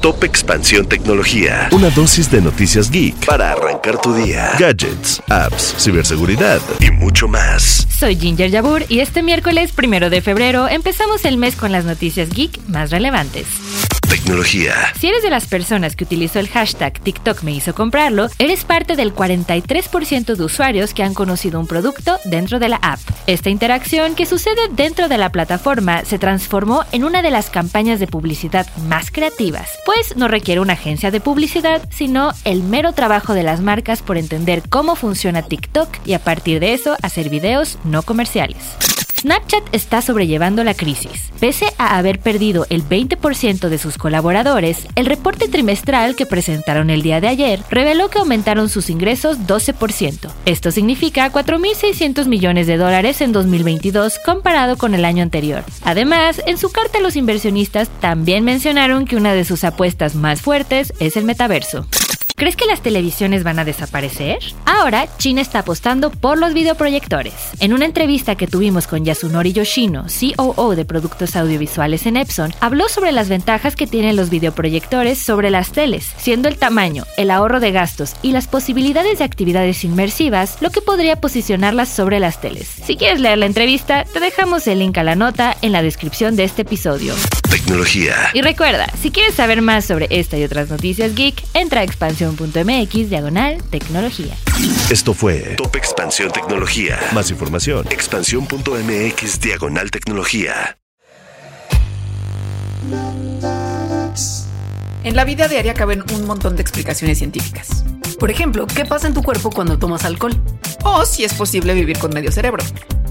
Top Expansión Tecnología. Una dosis de noticias geek para arrancar tu día. Gadgets, apps, ciberseguridad y mucho más. Soy Ginger Yabur y este miércoles primero de febrero empezamos el mes con las noticias geek más relevantes. Tecnología. Si eres de las personas que utilizó el hashtag TikTok me hizo comprarlo, eres parte del 43% de usuarios que han conocido un producto dentro de la app. Esta interacción que sucede dentro de la plataforma se transformó en una de las campañas de publicidad más creativas, pues no requiere una agencia de publicidad, sino el mero trabajo de las marcas por entender cómo funciona TikTok y a partir de eso hacer videos no comerciales. Snapchat está sobrellevando la crisis. Pese a haber perdido el 20% de sus colaboradores, el reporte trimestral que presentaron el día de ayer reveló que aumentaron sus ingresos 12%. Esto significa 4.600 millones de dólares en 2022 comparado con el año anterior. Además, en su carta los inversionistas también mencionaron que una de sus apuestas más fuertes es el metaverso. ¿Crees que las televisiones van a desaparecer? Ahora, China está apostando por los videoproyectores. En una entrevista que tuvimos con Yasunori Yoshino, COO de productos audiovisuales en Epson, habló sobre las ventajas que tienen los videoproyectores sobre las teles, siendo el tamaño, el ahorro de gastos y las posibilidades de actividades inmersivas lo que podría posicionarlas sobre las teles. Si quieres leer la entrevista, te dejamos el link a la nota en la descripción de este episodio. Tecnología. Y recuerda, si quieres saber más sobre esta y otras noticias geek, entra a expansión.mx diagonal tecnología. Esto fue Top Expansión Tecnología. Más información. Expansión.mx diagonal tecnología. En la vida diaria caben un montón de explicaciones científicas. Por ejemplo, ¿qué pasa en tu cuerpo cuando tomas alcohol? O si es posible vivir con medio cerebro.